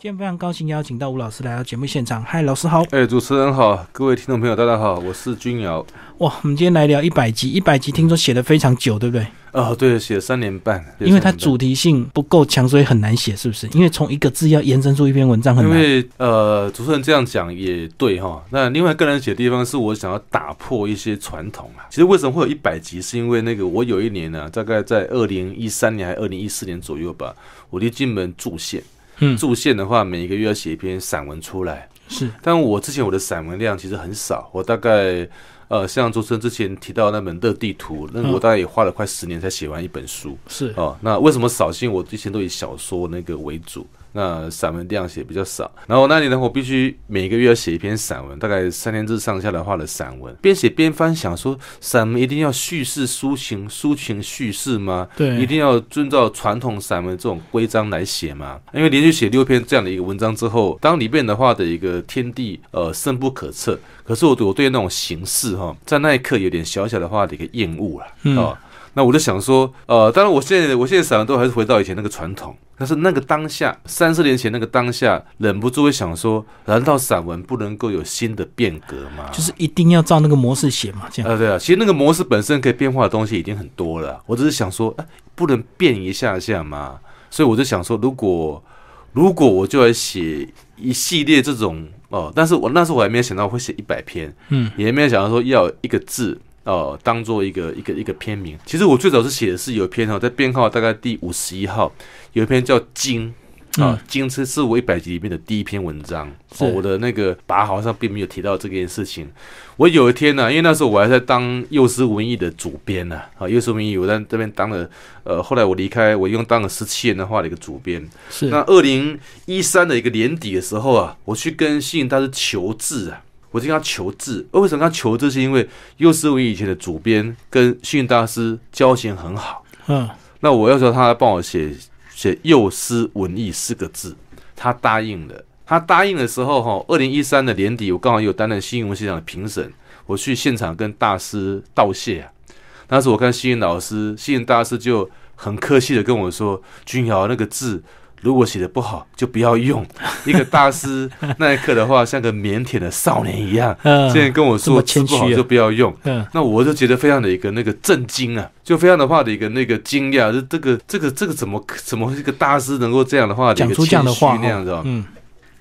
今天非常高兴邀请到吴老师来到节目现场。嗨，老师好！哎，主持人好，各位听众朋友大家好，我是君瑶。哇，我们今天来聊一百集，一百集听说写的非常久，对不对？哦，对，写了三年半，因为它主题性不够强，所以很难写，是不是？因为从一个字要延伸出一篇文章很难。因为呃，主持人这样讲也对哈。那另外个人写的地方是我想要打破一些传统啊。其实为什么会有一百集？是因为那个我有一年呢，大概在二零一三年还是二零一四年左右吧，我离金门驻县。嗯，驻县的话，每一个月要写一篇散文出来。是，但我之前我的散文量其实很少，我大概呃，像周深之前提到那本《乐地图》，那我大概也花了快十年才写完一本书。是哦，那为什么少？因为我之前都以小说那个为主。那散文量写比较少，然后那年呢，我必须每个月要写一篇散文，大概三千字上下的话的散文。边写边翻，想说散文一定要叙事抒情，抒情叙事吗？对，一定要遵照传统散文这种规章来写吗？因为连续写六篇这样的一个文章之后，当里面的话的一个天地呃深不可测，可是我我对那种形式哈，在那一刻有点小小的话的一个厌恶了啊。那我就想说，呃，当然我现在我现在散文都还是回到以前那个传统。但是那个当下，三十年前那个当下，忍不住会想说：难道散文不能够有新的变革吗？就是一定要照那个模式写嘛？这样啊，对啊。其实那个模式本身可以变化的东西已经很多了。我只是想说，哎，不能变一下下嘛？所以我就想说，如果如果我就来写一系列这种哦，但是我那时候我还没有想到会写一百篇，嗯，也没有想到说要一个字。哦，当做一个一个一个片名。其实我最早是写的是有一篇哈，在编号大概第五十一号，有一篇叫《经》啊，《金》是是我一百集里面的第一篇文章。哦，我的那个拔好像并没有提到这件事情。我有一天呢，因为那时候我还在当幼师文艺的主编呢，啊，幼师文艺我在这边当了，呃，后来我离开，我一共当了十七年的话的一个主编。是。那二零一三的一个年底的时候啊，我去跟信大师求字啊。我就跟他求字，为什么跟他求字？是因为幼师文以前的主编跟幸运大师交情很好。嗯，那我要求他来帮我写写幼师文艺四个字，他答应了。他答应的时候，哈，二零一三的年底，我刚好有担任新闻现场的评审，我去现场跟大师道谢啊。当时我看幸运老师，幸运大师就很客气的跟我说：“君瑶那个字。”如果写的不好，就不要用。一个大师那一刻的话，像个腼腆的少年一样，现在跟我说不好就不要用。那我就觉得非常的一个那个震惊啊，就非常的话的一个那个惊讶，就这个这个这个怎么怎么一个大师能够这样的话讲出这样的话那样子？嗯。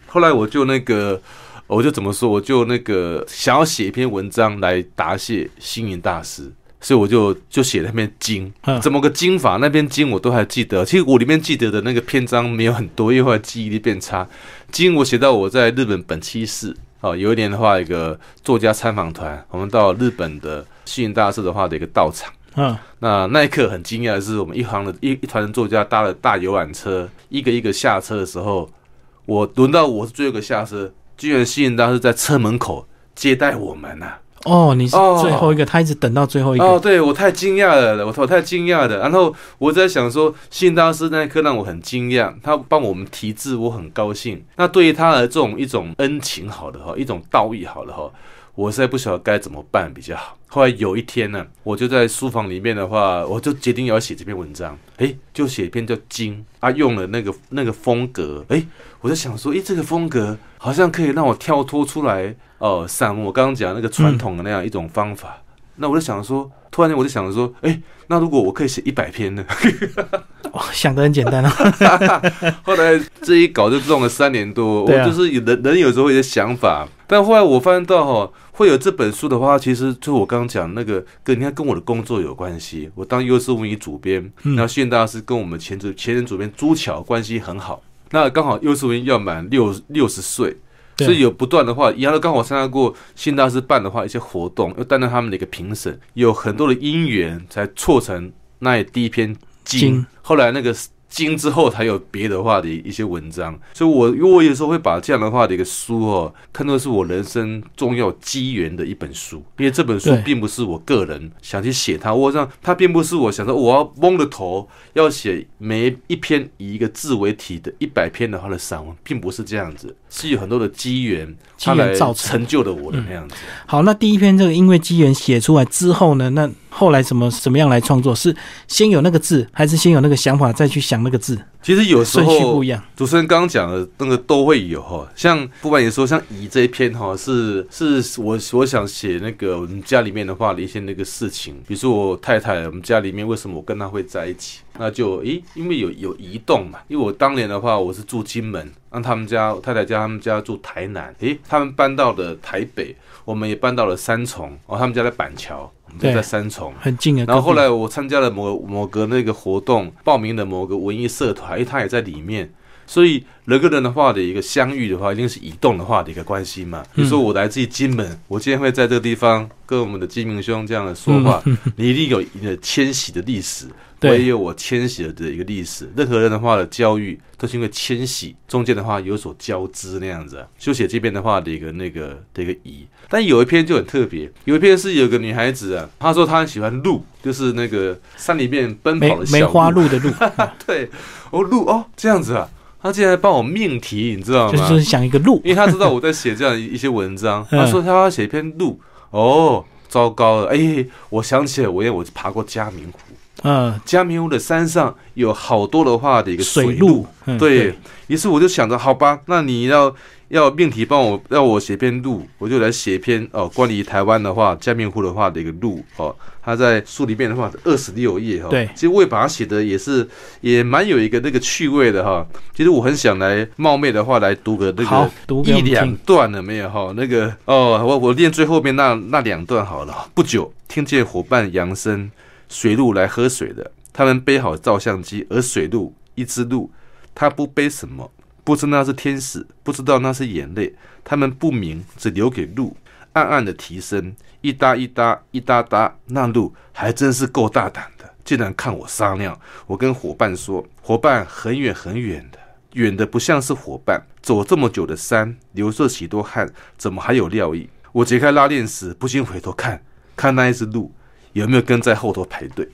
后来我就那个，我就怎么说？我就那个想要写一篇文章来答谢星云大师。所以我就就写那篇经，怎么个经法？那篇经我都还记得。其实我里面记得的那个篇章没有很多，因为后来记忆力变差。经我写到我在日本本期市，哦，有一年的话，一个作家参访团，我们到日本的幸运大师的话的一个道场。嗯，那那一刻很惊讶的是，我们一行的一一团的作家搭了大游览车，一个一个下车的时候，我轮到我是最后一个下车，居然幸运大师在车门口接待我们呐。哦，你是最后一个，他一直等到最后一个。哦，对我太惊讶了，我我太惊讶了。然后我在想说，信大师那一刻让我很惊讶，他帮我们提字，我很高兴。那对于他的这种一种恩情，好的哈，一种道义，好了哈，我实在不晓得该怎么办比较好。后来有一天呢，我就在书房里面的话，我就决定要写这篇文章。诶，就写一篇叫《经》，啊，用了那个那个风格。诶，我就想说，诶，这个风格好像可以让我跳脱出来。哦，散文我刚刚讲那个传统的那样一种方法，那我就想说，突然间我就想着说，哎，那如果我可以写一百篇呢？哇，想的很简单啊。后来这一搞就弄了三年多，我就是有人人有时候有些想法，但后来我发现到哈，会有这本书的话，其实就我刚刚讲那个跟你看跟我的工作有关系。我当优势文艺主编，那现大师跟我们前主前任主编朱桥关系很好，那刚好优势文艺要满六六十岁。所以有不断的话，一样都刚好参加过新大师办的话一些活动，又担任他们的一个评审，有很多的因缘才促成那第一篇经。后来那个。经之后才有别的话的一些文章，所以我因为我有时候会把这样的话的一个书哦，看作是我人生重要机缘的一本书，因为这本书并不是我个人想去写它，我想它并不是我想说我要蒙着头要写每一篇以一个字为题的一百篇的话的散文，并不是这样子，是有很多的机缘，机缘造成就的我的那样子。好，那第一篇这个因为机缘写出来之后呢，那后来怎么怎么样来创作？是先有那个字，还是先有那个想法再去想那个字？其实有时候不一样。主持人刚刚讲的那个都会有哈，像不管你说，像乙这一篇哈，是是我我想写那个我们家里面的话的一些那个事情，比如说我太太，我们家里面为什么我跟她会在一起？那就诶，因为有有移动嘛，因为我当年的话我是住金门，让他们家太太家他们家住台南，诶，他们搬到了台北，我们也搬到了三重，哦，他们家在板桥。就在三重，很近啊。然后后来我参加了某某个那个活动，报名的某个文艺社团，因为他也在里面，所以人跟人的话的一个相遇的话，一定是移动的话的一个关系嘛。比如说我来自于金门，我今天会在这个地方跟我们的金明兄这样的说话，你一定有一个迁徙的历史。我也有我迁徙的一个历史。任何人的话的教育，都是因为迁徙中间的话有所交织那样子。就写这边的话的一个那个的一个乙，但有一篇就很特别，有一篇是有个女孩子啊，她说她很喜欢鹿，就是那个山里面奔跑的梅花鹿的鹿。对，哦鹿哦这样子啊，她竟然帮我命题，你知道吗？就是想一个鹿，因为她知道我在写这样一些文章，她说她要写一篇鹿。哦，糟糕了，哎，我想起来，我因为我爬过嘉明湖。嗯，嘉明湖的山上有好多的话的一个水路，对于是我就想着，好吧，那你要要命题帮我，要我写篇路，我就来写一篇哦，关于台湾的话，加冕湖的话的一个路哦，他在书里面的话二十六页哈，对，其实我也把它写的也是也蛮有一个那个趣味的哈，其实我很想来冒昧的话来读个那个一两段了没有哈，那个哦，我我念最后面那那两段好了，不久听见伙伴扬声。水路来喝水的，他们背好照相机，而水路一只鹿，他不背什么，不知那是天使，不知道那是眼泪，他们不明，只留给鹿，暗暗的提升，一搭一搭一搭搭，那路还真是够大胆的，竟然看我撒尿。我跟伙伴说，伙伴很远很远的，远的不像是伙伴，走这么久的山，流着许多汗，怎么还有尿意？我解开拉链时，不禁回头看，看那一只鹿。有没有跟在后头排队？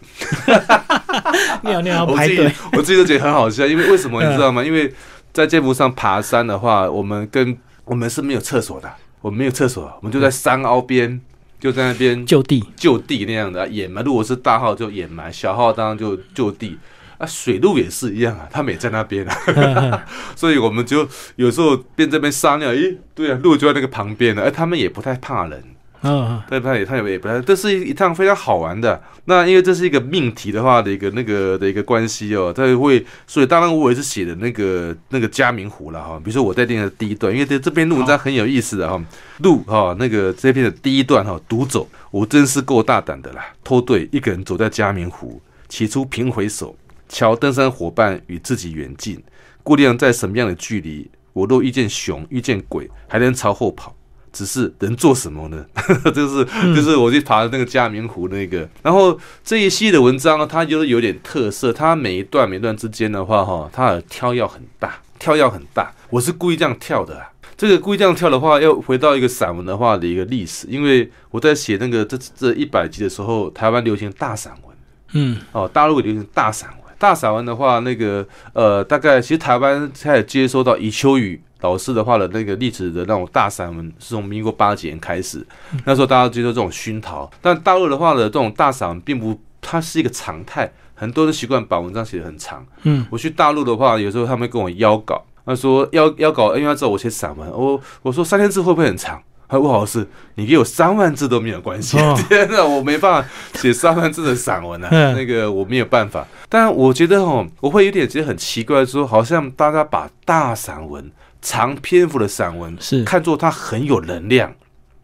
尿尿排队，我自己都觉得很好笑。因为为什么你知道吗？因为在剑湖上爬山的话，我们跟我们是没有厕所的，我们没有厕所，我们就在山凹边，就在那边就地就地那样的掩埋。如果是大号就掩埋，小号当然就就地啊。水路也是一样啊，他们也在那边啊，所以我们就有时候边这边撒尿，咦，对啊，路就在那个旁边的，而他们也不太怕人。嗯，对，他也他也不太，这是一一趟非常好玩的。那因为这是一个命题的话的一个那个的一个关系哦，他会，所以当然我也是写的那个那个嘉明湖了哈。比如说我在念的第一段，因为这这篇文章很有意思的哈，路哈那个这篇的第一段哈，独走，我真是够大胆的啦，脱队一个人走在嘉明湖，起初平回首，瞧登山伙伴与自己远近，估量在什么样的距离，我若遇见熊遇见鬼，还能朝后跑。只是能做什么呢？就是就是我去爬那个嘉明湖那个，然后这一系列的文章呢它就是有点特色，它每一段每段之间的话哈，它的跳跃很大，跳跃很大。我是故意这样跳的。这个故意这样跳的话，要回到一个散文的话的一个历史，因为我在写那个这这一百集的时候，台湾流行大散文，嗯，哦，大陆流行大散文。大散文的话，那个呃，大概其实台湾开始接收到余秋雨。老师的话的那个历史的那种大散文是从民国八几年开始，那时候大家接受这种熏陶。但大陆的话的这种大散文并不，它是一个常态，很多人习惯把文章写得很长。嗯，我去大陆的话，有时候他们跟我邀稿，他说邀邀稿，因为他知道我写散文。我我说三千字会不会很长？他说不好意思，你给我三万字都没有关系。天哪，我没办法写三万字的散文啊，那个我没有办法。但我觉得哦，我会有点觉得很奇怪，说好像大家把大散文。长篇幅的散文是看作他很有能量，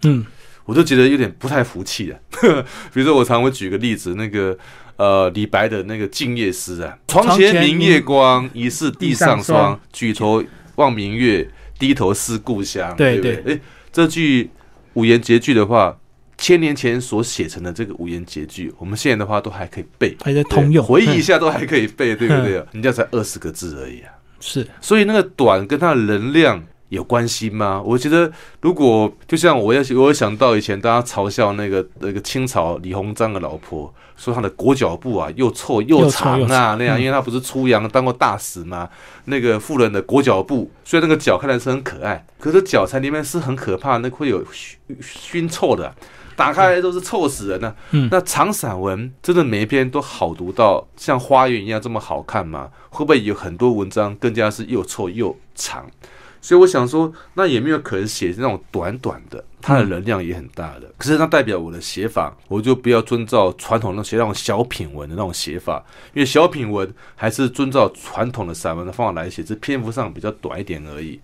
嗯，我就觉得有点不太服气了。比如说，我常会举个例子，那个呃李白的那个静夜思啊，“床前明月光，疑是地上霜。举头望明月，低头思故乡。”对对，哎，这句五言绝句的话，千年前所写成的这个五言绝句，我们现在的话都还可以背，还在通用，回忆一下都还可以背，对不对？人家才二十个字而已啊。是，所以那个短跟它的能量有关系吗？我觉得，如果就像我要，我想到以前大家嘲笑那个那个清朝李鸿章的老婆，说他的裹脚布啊又臭又长啊那样，因为他不是出洋当过大使吗？那个富人的裹脚布，虽然那个脚看来是很可爱，可是脚材里面是很可怕，那会有熏熏臭的。打开来都是臭死人了。嗯，那长散文真的每一篇都好读到像花园一样这么好看吗？会不会有很多文章更加是又臭又长？所以我想说，那也没有可能写那种短短的，它的能量也很大的。可是它代表我的写法，我就不要遵照传统那写那种小品文的那种写法，因为小品文还是遵照传统的散文的方法来写，只篇幅上比较短一点而已。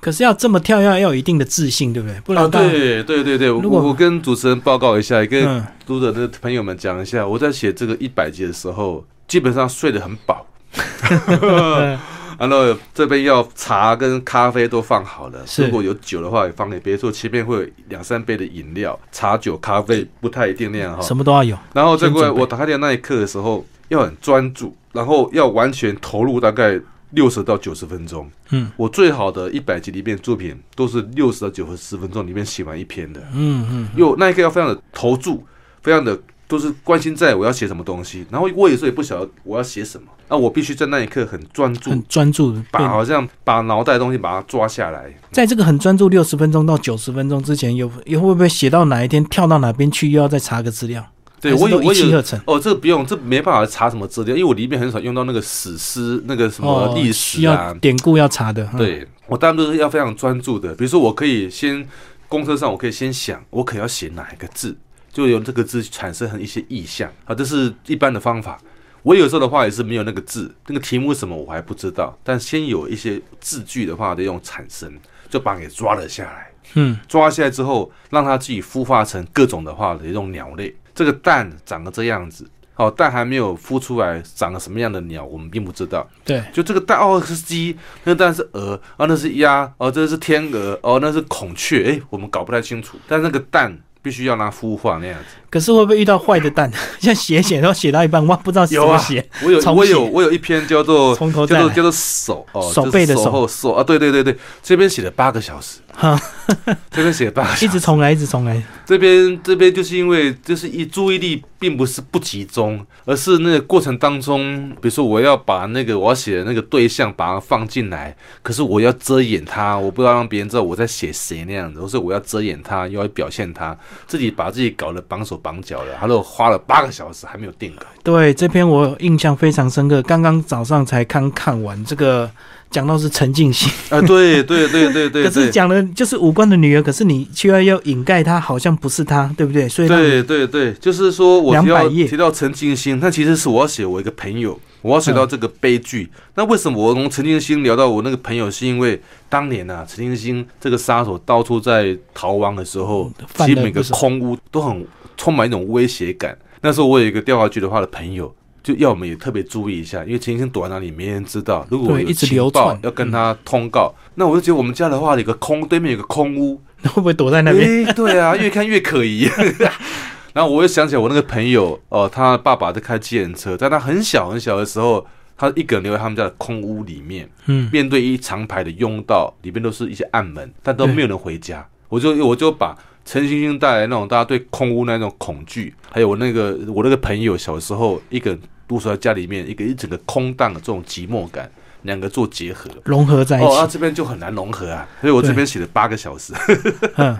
可是要这么跳要，要有一定的自信，对不对？不然，对对对对，我我跟主持人报告一下，跟读者的朋友们讲一下，我在写这个一百集的时候，基本上睡得很饱。然后这边要茶跟咖啡都放好了，如果有酒的话也放给别处，前面会有两三杯的饮料，茶酒咖啡不太一定那样哈，什么都要有。然后这个我打开电脑那一刻的时候要很专注，然后要完全投入大概六十到九十分钟。嗯，我最好的一百集里面作品都是六十到九十分钟里面写完一篇的。嗯嗯，又那一刻要非常的投注，非常的。都是关心在我要写什么东西，然后我有时候也不晓得我要写什么，那我必须在那一刻很专注，很专注，把好像把脑袋的东西把它抓下来。在这个很专注六十分钟到九十分钟之前，有又会不会写到哪一天跳到哪边去，又要再查个资料？对我有一气呵成哦，这个不用，这没办法查什么资料，因为我里面很少用到那个史诗那个什么历史啊典故要查的。对我当然都是要非常专注的，比如说我可以先公车上，我可以先想我可要写哪一个字。就用这个字产生很一些意象啊，这是一般的方法。我有时候的话也是没有那个字，那个题目什么我还不知道，但先有一些字句的话，得用产生，就把给抓了下来。嗯，抓下来之后，让它自己孵化成各种的话的一种鸟类。这个蛋长得这样子，哦，蛋还没有孵出来，长了什么样的鸟，我们并不知道。对，就这个蛋哦是鸡，那个蛋是鹅啊，那是鸭哦，这是天鹅哦，那是孔雀，哎，我们搞不太清楚。但那个蛋。必须要拿孵化那样子，可是会不会遇到坏的蛋？像写写都写到一半，哇，不知道怎么写。我有我有我有一篇叫做叫做叫做手哦，手背的手手啊，对对对对，这边写了八个小时。哈，这边写八，一直重来，一直重来。这边这边就是因为就是一注意力并不是不集中，而是那个过程当中，比如说我要把那个我要写的那个对象把它放进来，可是我要遮掩它，我不要让别人知道我在写谁那样子，或是我要遮掩它，又要表现它，自己把自己搞得绑手绑脚的，他都花了八个小时还没有定稿。对，这篇我印象非常深刻，刚刚早上才刚看完这个。讲到是陈静心啊，对对对对对，可是讲的就是五官的女儿，可是你却要要掩盖她，好像不是她，对不对？所以对对对，就是说我要提到陈静心，那其实是我要写我一个朋友，我要写到这个悲剧。那为什么我从陈静心聊到我那个朋友？是因为当年啊，陈静心这个杀手到处在逃亡的时候，其实每个空屋都很充满一种威胁感。那时候我有一个调查局的话的朋友。就要我们也特别注意一下，因为陈星躲在哪里，没人知道。如果有情报要跟他通告，那我就觉得我们家的话，有个空对面有个空屋，那会不会躲在那边？对啊，越看越可疑。然后我又想起来，我那个朋友哦，他爸爸在开机程车，在他很小很小的时候，他一个人留在他们家的空屋里面，嗯，面对一长排的拥道，里面都是一些暗门，但都没有人回家。我就我就把。陈星星带来那种大家对空屋那种恐惧，还有我那个我那个朋友小时候一个独守在家里面，一个一整个空荡的这种寂寞感，两个做结合融合在一起。哦，这边就很难融合啊，所以我这边写了八个小时。嗯，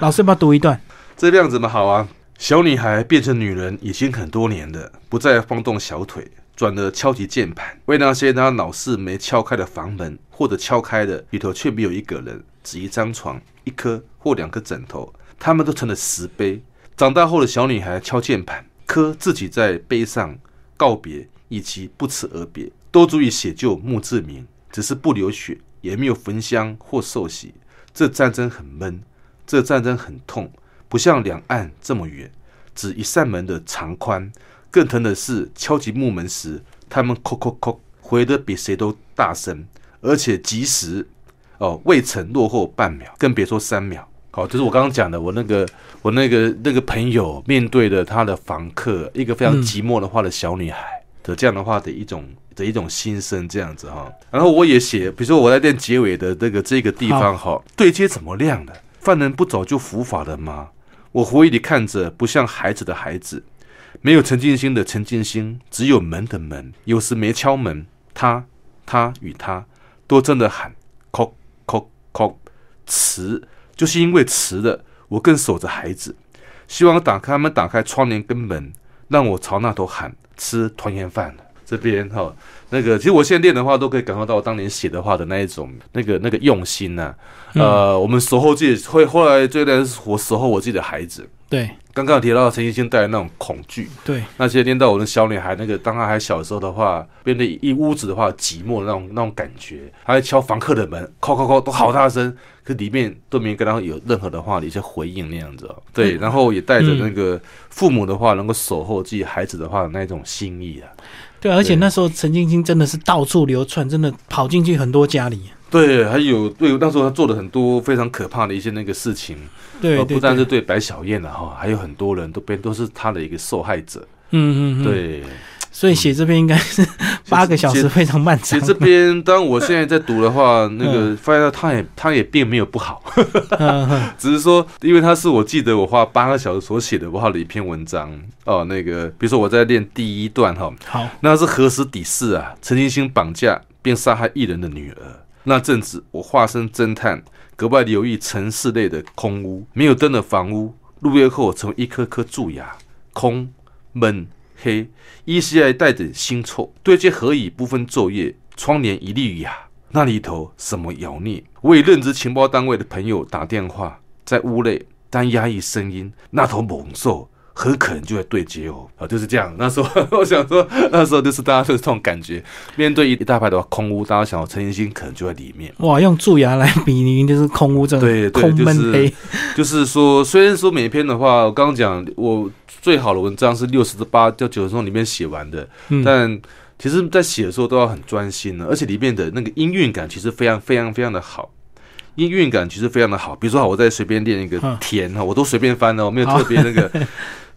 老师要不要读一段？这样子嘛，好啊。小女孩变成女人已经很多年了，不再晃动小腿，转而敲击键盘，为那些她老是没敲开的房门，或者敲开的里头却没有一个人，只一张床。一颗或两颗枕头，他们都成了石碑。长大后的小女孩敲键盘，刻自己在碑上告别以及不辞而别，都足以写就墓志铭。只是不流血，也没有焚香或受洗。这战争很闷，这战争很痛，不像两岸这么远，只一扇门的长宽。更疼的是敲击木门时，他们叩叩叩，回得比谁都大声，而且及时。哦，未曾落后半秒，更别说三秒。好，就是我刚刚讲的，我那个我那个那个朋友面对的他的房客，一个非常寂寞的话的小女孩的这样的话的一种的一种心声，这样子哈。然后我也写，比如说我在练结尾的这个这个地方哈，对接怎么亮的？犯人不早就伏法了吗？我回忆里看着不像孩子的孩子，没有陈静心的陈静心，只有门的门。有时没敲门，他他与他都真的喊。迟，就是因为迟了，我更守着孩子。希望打开他们打开窗帘跟门，让我朝那头喊吃团圆饭。这边哈，那个其实我现在练的话，都可以感受到我当年写的话的那一种那个那个用心呐。呃，我们守候自己，会后来最后是我守候我自己的孩子。对，刚刚提到陈奕迅带来那种恐惧，对，那些练到我的小女孩，那个当她还小的时候的话，变得一屋子的话寂寞的那种那种感觉，还敲房客的门，敲敲敲都好大声，可里面都没跟他有任何的话的一些回应那样子哦。对，然后也带着那个父母的话，能够守候自己孩子的话那种心意啊。对，而且那时候陈晶晶真的是到处流窜，真的跑进去很多家里。对，还有对，那时候他做了很多非常可怕的一些那个事情。对，不但是对白小燕了哈，还有很多人都变都是他的一个受害者。嗯嗯嗯。对，所以写这篇应该是八个小时非常漫长。写这篇，当我现在在读的话，那个发现他也他也并没有不好，只是说，因为他是我记得我花八个小时所写的不好的一篇文章哦。那个比如说我在练第一段哈，好，那是何时底事啊？陈金星绑架并杀害一人的女儿，那阵子我化身侦探。格外留意城市内的空屋，没有灯的房屋，入夜后成一颗颗蛀牙，空闷黑，依稀还带着腥臭。对接何以不分昼夜，窗帘一律哑，那里头什么妖孽？为任职情报单位的朋友打电话，在屋内单压抑声音，那头猛兽。很可能就会对接哦，啊，就是这样。那时候 我想说，那时候就是大家就是这种感觉，面对一一大排的空屋，大家想到陈奕迅可能就在里面。哇，用蛀牙来比拟就是空屋，这对对，空闷黑。就是说，虽然说每一篇的话，我刚刚讲我最好的文章是六十至八到九十钟里面写完的，但其实在写的时候都要很专心的，而且里面的那个音韵感其实非常非常非常的好。音韵感其实非常的好，比如说，我在随便练一个田哈，我都随便翻的，我没有特别那个，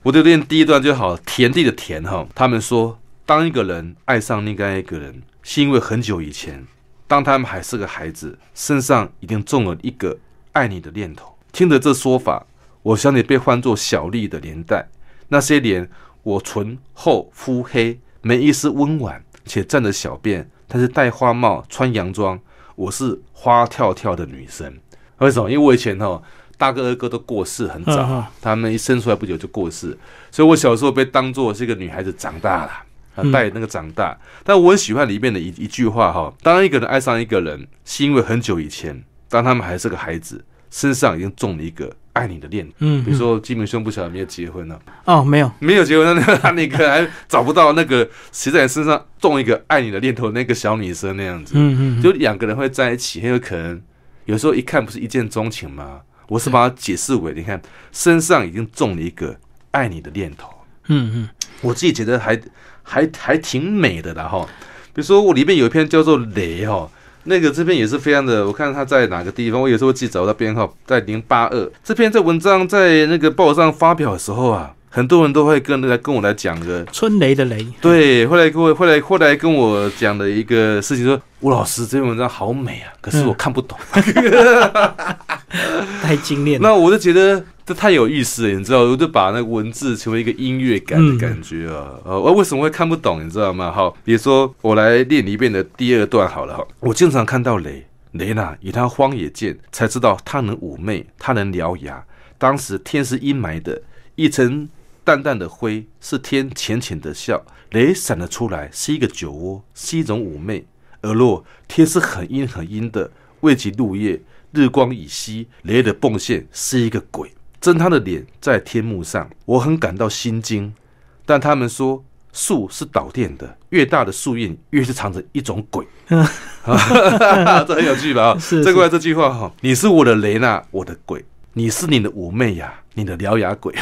我就练第一段就好，田地的田哈。他们说，当一个人爱上另外一个人，是因为很久以前，当他们还是个孩子，身上已经中了一个爱你的念头。听着这说法，我想起被唤作小丽的年代，那些年我醇厚肤黑，没一丝温婉，且站着小便，但是戴花帽，穿洋装。我是花跳跳的女生，为什么？因为我以前哈大哥二哥都过世很早，他们一生出来不久就过世，所以我小时候被当做是一个女孩子长大了，带那个长大。但我很喜欢里面的一一句话哈：当一个人爱上一个人，是因为很久以前，当他们还是个孩子，身上已经中了一个。爱你的念头，嗯，比如说金明兄不晓得没有结婚呢？哦，没有，没有结婚，那他那个还找不到那个骑在你身上种一个爱你的念头那个小女生那样子，嗯嗯，就两个人会在一起，很有可能有时候一看不是一见钟情吗？我是把它解释为，你看身上已经种了一个爱你的念头，嗯嗯，我自己觉得还还还挺美的啦哈。比如说我里面有一篇叫做雷哈。那个这篇也是非常的，我看他在哪个地方，我有时候记找到编号在零八二。这篇在文章在那个报上发表的时候啊，很多人都会跟来跟我来讲个春雷的雷。对，后来跟我后来后来跟我讲的一个事情说，吴老师这篇文章好美啊，可是我看不懂，太精炼。那我就觉得。这太有意思了，你知道，我就把那个文字成为一个音乐感的感觉啊！呃，我为什么会看不懂，你知道吗？好，比如说我来练一遍的第二段好了哈。我经常看到雷雷娜以他荒野剑，才知道他能妩媚，他能獠牙。当时天是阴霾的，一层淡淡的灰，是天浅浅的笑。雷闪了出来，是一个酒窝，是一种妩媚。而若天是很阴很阴的，未及入夜，日光已西，雷的迸现是一个鬼。睁他的脸在天幕上，我很感到心惊。但他们说树是导电的，越大的树叶越是藏着一种鬼。这很有趣吧？是。再过来这句话哈，你是我的雷娜，我的鬼，你是你的妩媚呀，你的獠牙鬼。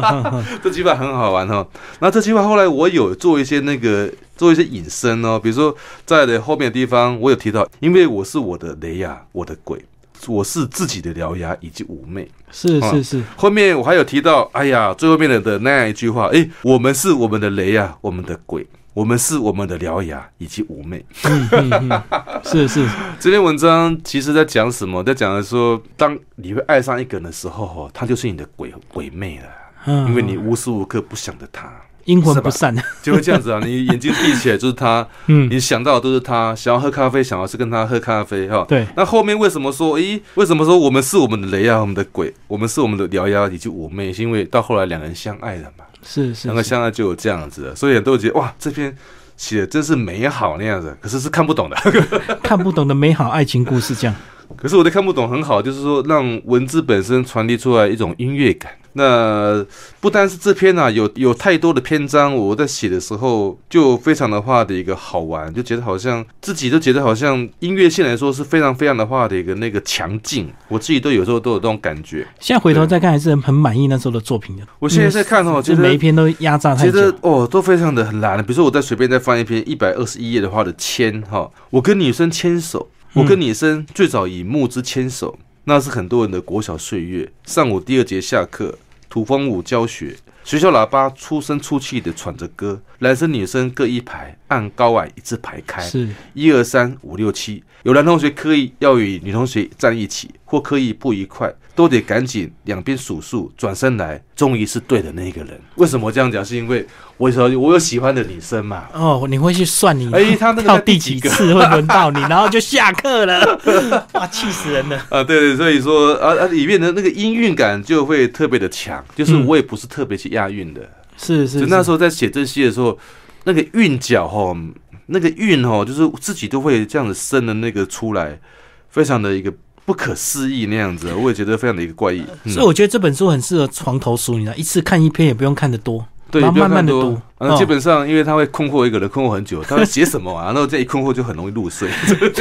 这句话很好玩哈。那这句话后来我有做一些那个做一些引申哦，比如说在的后面的地方，我有提到，因为我是我的雷呀，我的鬼。我是自己的獠牙以及妩媚，是是是。后面我还有提到，哎呀，最后面的的那样一句话，哎，我们是我们的雷呀，我们的鬼，我们是我们的獠牙以及妩媚。是是。这篇文章其实在讲什么？在讲的说，当你会爱上一个人的时候，哈，他就是你的鬼鬼魅了，因为你无时无刻不想着他。阴魂不散，就会这样子啊！你眼睛闭起来就是他，嗯，你想到的都是他，想要喝咖啡，想要是跟他喝咖啡，哈，对。那后面为什么说，诶，为什么说我们是我们的雷啊，我们的鬼，我们是我们的獠牙以及妩媚，是因为到后来两人相爱了嘛？是是，那个现在就有这样子，所以很多人觉得哇，这篇写的真是美好那样子，可是是看不懂的，看不懂的美好爱情故事这样。可是我都看不懂，很好，就是说让文字本身传递出来一种音乐感。那不单是这篇啊，有有太多的篇章，我在写的时候就非常的话的一个好玩，就觉得好像自己都觉得好像音乐性来说是非常非常的话的一个那个强劲，我自己都有时候都有这种感觉。现在回头再看，还是很满意那时候的作品的。我现在在看哦，其实每一篇都压榨太觉得哦，都非常的很难。比如说，我再随便再翻一篇一百二十一页的话的签哈，我跟女生牵手。我跟女生最早以木之牵手，那是很多人的国小岁月。上午第二节下课，土风舞教学，学校喇叭粗声粗气的喘着歌，男生女生各一排，按高矮一字排开，是一二三五六七。有男同学刻意要与女同学站一起，或刻意不愉快。都得赶紧两边数数，转身来，终于是对的那一个人。为什么这样讲？是因为我说我有喜欢的女生嘛。哦，你会去算你哎，他那个 第几次会轮到你，然后就下课了。哇，气死人了！啊，对对，所以说啊啊，里面的那个音韵感就会特别的强。就是我也不是特别去押韵的，是是。就那时候在写这些的时候，那个韵脚哈，那个韵哈，就是自己都会这样子生的那个出来，非常的一个。不可思议那样子，我也觉得非常的一个怪异。所以我觉得这本书很适合床头书，你知道，一次看一篇也不用看得多。对，慢慢的读。嗯，基本上因为他会困惑一个人，困惑很久，他会写什么啊？然后这一困惑就很容易入睡。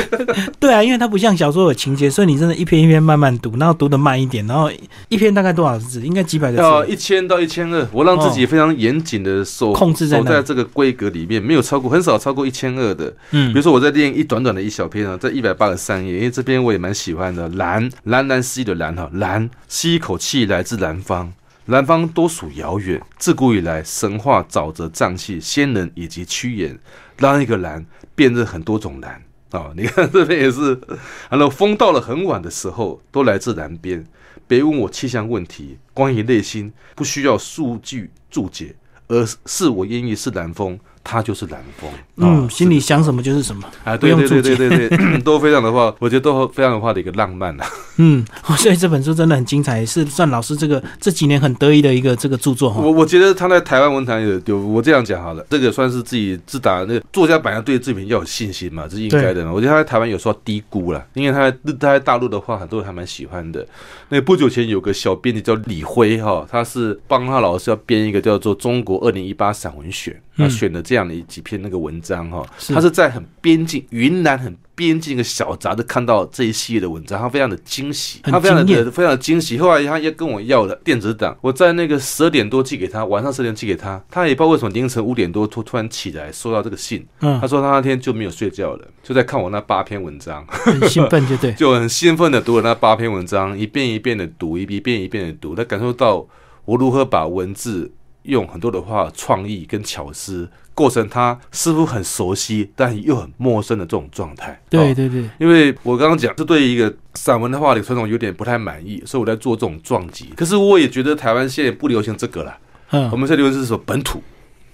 对啊，因为他不像小说有情节，所以你真的一篇一篇慢慢读，然后读的慢一点，然后一篇大概多少字？应该几百个字。要一千到一千二，我让自己非常严谨的守控制在在这个规格里面，没有超过，很少超过一千二的。嗯，比如说我在练一短短的一小篇啊，在一百八十三页，因为这边我也蛮喜欢的。蓝蓝蓝吸的蓝哈，蓝吸一口气来自南方。南方多属遥远，自古以来神话沼泽瘴气、仙人以及屈原，让一个蓝辨认很多种蓝啊！你看这边也是，然后风到了很晚的时候，都来自南边。别问我气象问题，关于内心不需要数据注解，而是我愿意是南风。他就是蓝风，嗯，心里想什么就是什么啊，对对对对对对，都非常的话，我觉得都非常的话的一个浪漫啊。嗯，所以这本书真的很精彩，是算老师这个这几年很得意的一个这个著作哈。我我觉得他在台湾文坛有有，我这样讲好了，这个算是自己自打那个作家本来对自己要有信心嘛，这是应该的。我觉得他在台湾有时候低估了，因为他在他在大陆的话，很多人还蛮喜欢的。那不久前有个小编辑叫李辉哈，他是帮他老师要编一个叫做《中国二零一八散文选》。他选的这样的几篇那个文章哈，他是在很边境云南很边境一个小杂志看到这一系列的文章，他非常的惊喜，他非常的非常的惊喜。后来他也跟我要了电子档，我在那个十二点多寄给他，晚上十点寄给他，他也不知道为什么凌晨五点多突突然起来收到这个信，他说他那天就没有睡觉了，就在看我那八篇文章，很兴奋，就对，就很兴奋的读了那八篇文章，一遍一遍的读，一遍一遍的读，他感受到我如何把文字。用很多的话，创意跟巧思构成他似乎很熟悉，但又很陌生的这种状态。对对对，因为我刚刚讲，这对于一个散文的话的传统有点不太满意，所以我在做这种撞击。可是我也觉得台湾现在不流行这个了。嗯，我们在流行是说本土，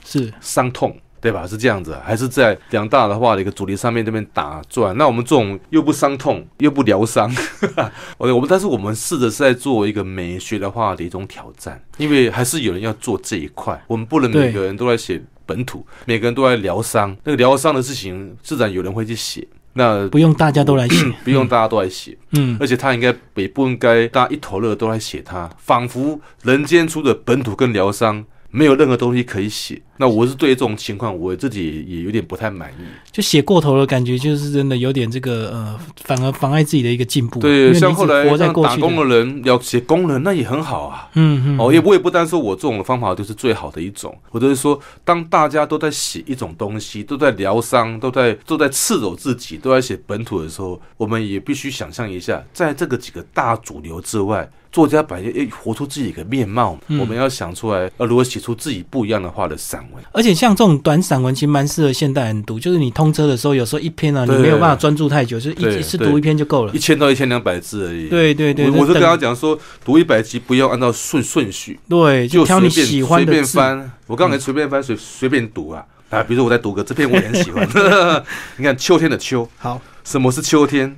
是伤痛。对吧？是这样子，还是在两大的话的一个主题上面这边打转？那我们这种又不伤痛又不疗伤，OK，我们但是我们试着是在做一个美学的话的一种挑战，因为还是有人要做这一块，我们不能每个人都在写本土，每个人都在疗伤。那个疗伤的事情，自然有人会去写。那不用大家都来写，不用大家都来写，嗯，而且他应该也不应该大家一头热都来写他，仿佛人间出的本土跟疗伤。没有任何东西可以写，那我是对这种情况，我自己也有点不太满意。就写过头了感觉，就是真的有点这个呃，反而妨碍自己的一个进步。对，像后来像打工的人要写工人，那也很好啊。嗯嗯。哦，也我也不单说我这种方法就是最好的一种，我就是说，当大家都在写一种东西，都在疗伤，都在都在赤裸自己，都在写本土的时候，我们也必须想象一下，在这个几个大主流之外。作家本来要活出自己的面貌，我们要想出来，呃，如何写出自己不一样的话的散文。而且像这种短散文，其实蛮适合现代人读。就是你通车的时候，有时候一篇啊，你对没有办法专注太久，就是一一次读一篇就够了一。千到一千两百字而已。对对对，我我是跟等他讲说，读一百集不要按照顺顺序，对，就挑你喜欢随的随。便翻。我刚才随便翻，随随便读啊啊，比如说我在读个这篇我也很喜欢，你看秋天的秋，好，什么是秋天？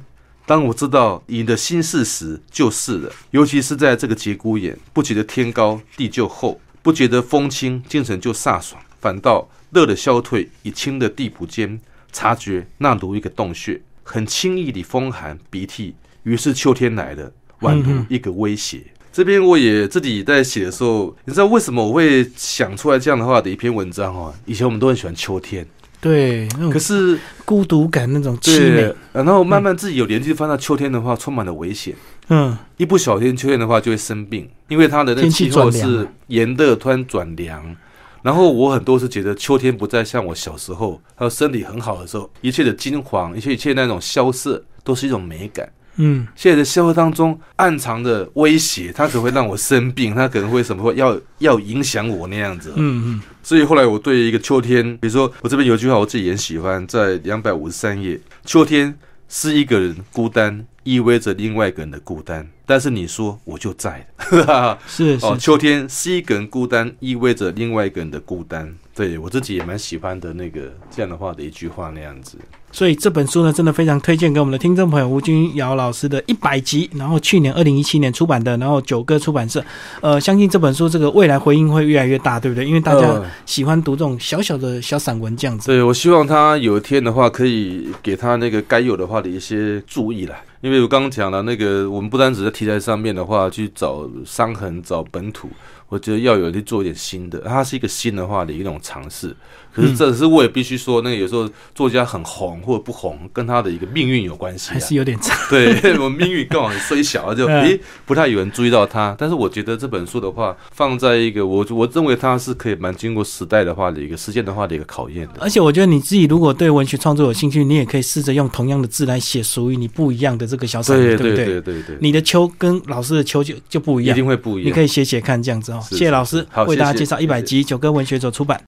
当我知道你的心事时，就是了。尤其是在这个节骨眼，不觉得天高地就厚，不觉得风轻精神就飒爽，反倒热的消退，以清的地补间，察觉那如一个洞穴，很轻易地风寒鼻涕。于是秋天来了，宛如一个威胁。这边我也自己在写的时候，你知道为什么我会想出来这样的话的一篇文章哦？以前我们都很喜欢秋天，对，那种可是孤独感那种凄对美，，然后慢慢自己有年纪，放到秋天的话充满了危险。嗯，一不小心秋天的话就会生病，因为它的那气候是炎热突然转凉。然后我很多是觉得秋天不再像我小时候，还有身体很好的时候，一切的金黄，一切一切那种萧瑟，都是一种美感。嗯，现在的社会当中暗藏的威胁，它可能会让我生病，它可能会什么会要要影响我那样子。嗯嗯，所以后来我对一个秋天，比如说我这边有一句话我自己也很喜欢，在两百五十三页，秋天是一个人孤单，意味着另外一个人的孤单。但是你说我就在 是哦，秋天是一个人孤单，意味着另外一个人的孤单。对我自己也蛮喜欢的那个这样的话的一句话那样子。所以这本书呢，真的非常推荐给我们的听众朋友吴君瑶老师的一百集，然后去年二零一七年出版的，然后九歌出版社，呃，相信这本书这个未来回应会越来越大，对不对？因为大家呃喜欢读这种小小的小散文这样子。对，我希望他有一天的话，可以给他那个该有的话的一些注意啦。因为我刚刚讲了，那个我们不单只在题材上面的话去找伤痕、找本土，我觉得要有去做一点新的，它是一个新的话的一种尝试。可是这是我也必须说，那个有时候作家很红或者不红，跟他的一个命运有关系、啊。还是有点差，对我命运刚好很虽小，就嗯诶不太有人注意到他。但是我觉得这本书的话，放在一个我我认为它是可以蛮经过时代的话的一个时间的话的一个考验的。而且我觉得你自己如果对文学创作有兴趣，你也可以试着用同样的字来写属于你不一样的这个小散文，对不对？对对对，你的秋跟老师的秋就就不一样一定，会不一样。你可以写写看这样子哦。谢谢老师好为大家介绍一百集九歌文学所出版。